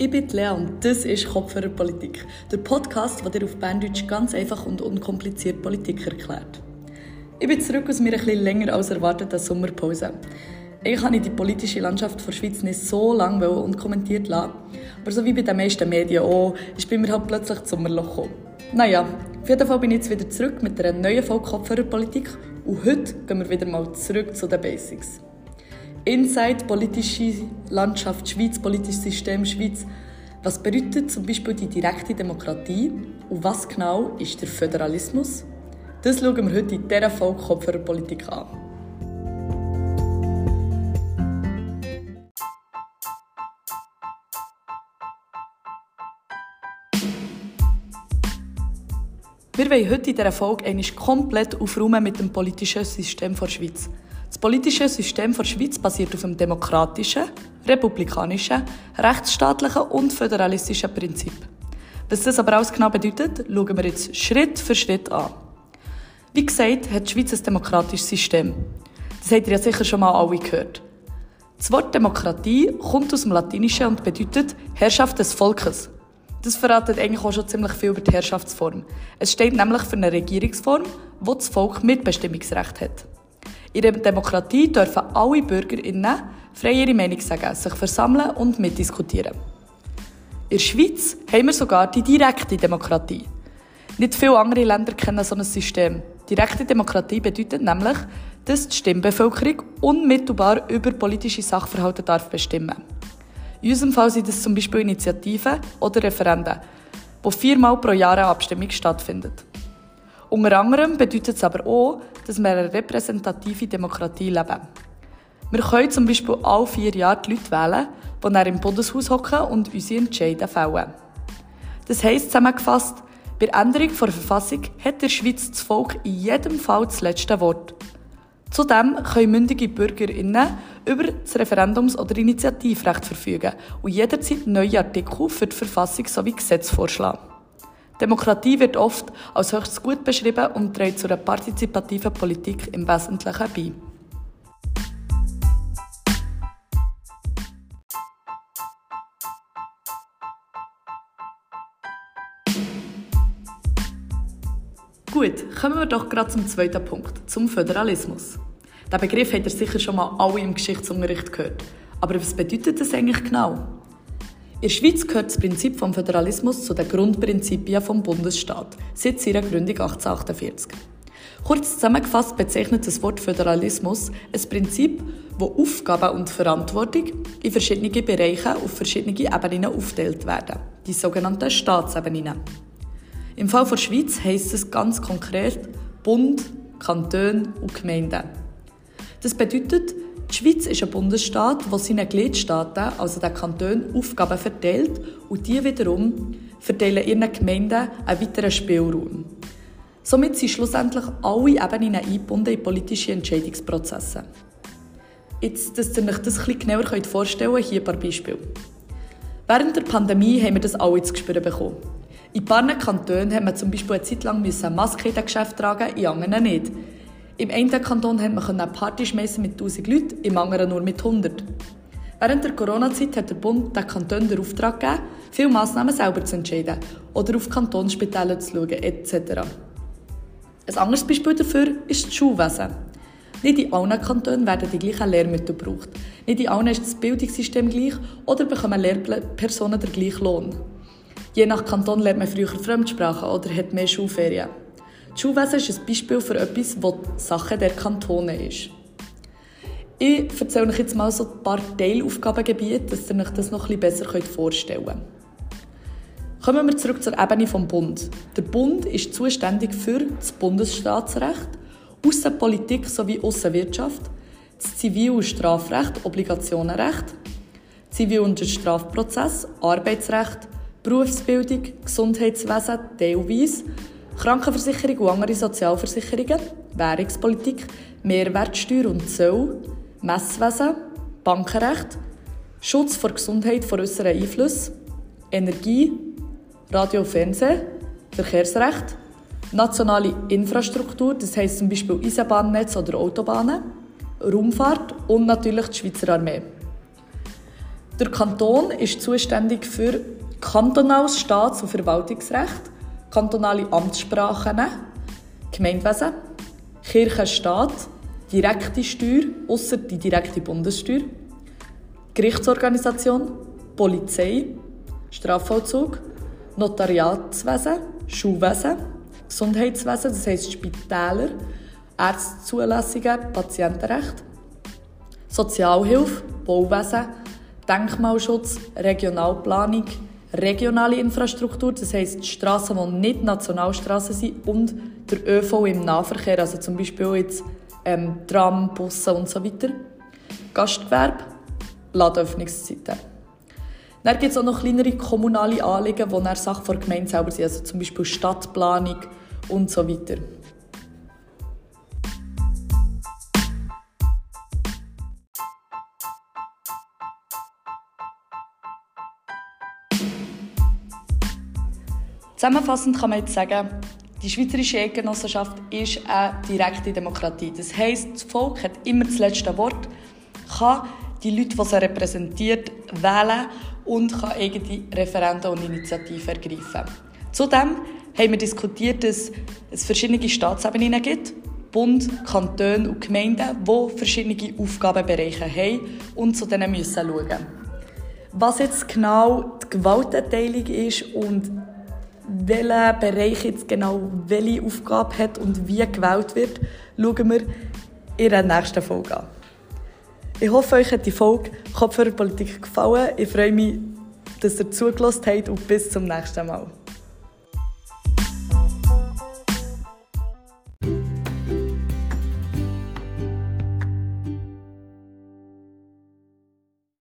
Ich bin Lea und das ist Kopfhörer Politik, der Podcast, der dir auf Berndeutsch ganz einfach und unkompliziert Politik erklärt. Ich bin zurück aus meiner etwas länger als erwarteten Sommerpause. Eigentlich habe ich die politische Landschaft der Schweiz nicht so lange unkommentiert lassen, aber so wie bei den meisten Medien auch, ist bei mir halt plötzlich das Sommerloch gekommen. Naja, auf jeden Fall bin ich jetzt wieder zurück mit einer neuen Folge Kopfhörer Politik und heute gehen wir wieder mal zurück zu den Basics. Inside politische Landschaft Schweiz, politisches System Schweiz. Was bedeutet zum Beispiel die direkte Demokratie und was genau ist der Föderalismus? Das schauen wir heute in dieser Folge Kopfhörer Politik an. Wir wollen heute in dieser Folge eigentlich komplett aufräumen mit dem politischen System der Schweiz. Das politische System der Schweiz basiert auf einem demokratischen, republikanischen, rechtsstaatlichen und föderalistischen Prinzip. Was das aber alles genau bedeutet, schauen wir jetzt Schritt für Schritt an. Wie gesagt, hat die Schweiz ein demokratisches System. Das habt ihr ja sicher schon mal alle gehört. Das Wort Demokratie kommt aus dem Latinischen und bedeutet Herrschaft des Volkes. Das verratet eigentlich auch schon ziemlich viel über die Herrschaftsform. Es steht nämlich für eine Regierungsform, wo das Volk Mitbestimmungsrecht hat. In der Demokratie dürfen alle BürgerInnen frei Meinung sagen, sich versammeln und mitdiskutieren. In der Schweiz haben wir sogar die direkte Demokratie. Nicht viele andere Länder kennen so ein System. Direkte Demokratie bedeutet nämlich, dass die Stimmbevölkerung unmittelbar über politische Sachverhalte darf bestimmen In unserem Fall sind es zum Beispiel Initiativen oder Referenden, wo viermal pro Jahr eine Abstimmung stattfindet. Unter anderem bedeutet es aber auch, dass wir eine repräsentative Demokratie leben. Wir können zum Beispiel alle vier Jahre die Leute wählen, die dann im Bundeshaus hocken und unsere Entscheidungen fällen. Das heisst zusammengefasst, bei der Änderung der Verfassung hat der Schweiz das Volk in jedem Fall das letzte Wort. Zudem können mündige BürgerInnen über das Referendums- oder Initiativrecht verfügen und jederzeit neue Artikel für die Verfassung sowie Gesetze vorschlagen. Demokratie wird oft als höchst gut beschrieben und trägt zu einer partizipativen Politik im Wesentlichen bei. Gut, kommen wir doch gerade zum zweiten Punkt, zum Föderalismus. Der Begriff habt ihr sicher schon mal alle im Geschichtsunterricht gehört. Aber was bedeutet das eigentlich genau? In der Schweiz gehört das Prinzip vom Föderalismus zu den Grundprinzipien vom Bundesstaat seit seiner Gründung 1848. Kurz zusammengefasst bezeichnet das Wort Föderalismus ein Prinzip, wo Aufgaben und Verantwortung in verschiedene Bereiche auf verschiedene Ebenen aufgeteilt werden, die sogenannten Staatsebenen. Im Fall der Schweiz heisst es ganz konkret Bund, Kanton und Gemeinden. Das bedeutet, die Schweiz ist ein Bundesstaat, der seinen Gliedstaaten, also den Kantonen, Aufgaben verteilt und die wiederum verteilen ihren Gemeinden einen weiteren Spielraum. Somit sind schlussendlich alle Ebenen eingebunden in politische Entscheidungsprozesse. Jetzt, dass ihr euch das etwas genauer vorstellen könnt, hier ein paar Beispiele. Während der Pandemie haben wir das alle zu spüren bekommen. In ein paar Kantonen haben wir zum Beispiel eine Zeit lang Maske in den Geschäft tragen, in anderen nicht. Im einen Kanton konnte man eine Party schmeißen mit 1000 Leuten, im anderen nur mit 100. Während der Corona-Zeit hat der Bund den Kanton den Auftrag gegeben, viele Massnahmen selber zu entscheiden oder auf Kantonsspitäler zu schauen etc. Ein anderes Beispiel dafür ist das Schulwesen. Nicht in allen Kantonen werden die gleichen Lehrmittel gebraucht. Nicht in allen ist das Bildungssystem gleich oder bekommen Lehrpersonen den gleichen Lohn. Je nach Kanton lernt man früher Fremdsprachen oder hat mehr Schulferien. Das Schulwesen ist ein Beispiel für etwas, das Sache der Kantone ist. Ich erzähle euch jetzt mal so ein paar Teilaufgabengebiete, dass ihr euch das noch ein besser vorstellen könnt. Kommen wir zurück zur Ebene vom Bund. Der Bund ist zuständig für das Bundesstaatsrecht, Außenpolitik sowie Außenwirtschaft, das Zivil- und Strafrecht, Obligationenrecht, Zivil- und Strafprozess, Arbeitsrecht, Berufsbildung, Gesundheitswesen teilweise Krankenversicherung und andere Sozialversicherungen, Währungspolitik, Mehrwertsteuer und Zoll, Messwesen, Bankenrecht, Schutz vor Gesundheit vor äußeren Einflüssen, Energie, Radio und Fernsehen, Verkehrsrecht, nationale Infrastruktur, das heisst zum Beispiel Eisenbahnnetz oder Autobahnen, Raumfahrt und natürlich die Schweizer Armee. Der Kanton ist zuständig für kantonales Staats- und Verwaltungsrecht, kantonale Amtssprachen, Gemeindewesen, Kirchenstaat, direkte Steuer, außer die direkte Bundessteuer, Gerichtsorganisation, Polizei, Strafvollzug, Notariatswesen, Schulwesen, Gesundheitswesen, das heisst Spitäler, Ärztezulassungen, Patientenrecht, Sozialhilfe, Bauwesen, Denkmalschutz, Regionalplanung, regionale Infrastruktur, das heisst Straßen, die nicht Nationalstraßen sind und der ÖV im Nahverkehr, also zum Beispiel jetzt ähm, Tram, Busse und so weiter. Gastgewerbe, Ladenöffnungszeiten. Dann gibt es auch noch kleinere kommunale Anliegen, die dann Sache der Gemeinde selber sind, also zum Beispiel Stadtplanung und so weiter. Zusammenfassend kann man jetzt sagen, die Schweizerische Eidgenossenschaft ist eine direkte Demokratie. Das heisst, das Volk hat immer das letzte Wort, kann die Leute, die sie repräsentiert, wählen und kann eigene Referenden und Initiativen ergreifen. Zudem haben wir diskutiert, dass es verschiedene Staatsebenen gibt, Bund, Kantone und Gemeinden, die verschiedene Aufgabenbereiche haben und zu denen müssen schauen. Was jetzt genau die Gewaltenteilung ist und welcher Bereich jetzt genau welche Aufgabe hat und wie gewählt wird, schauen wir in der nächsten Folge an. Ich hoffe, euch hat die Folge Kopfhörerpolitik gefallen. Ich freue mich, dass ihr zugelassen habt und bis zum nächsten Mal.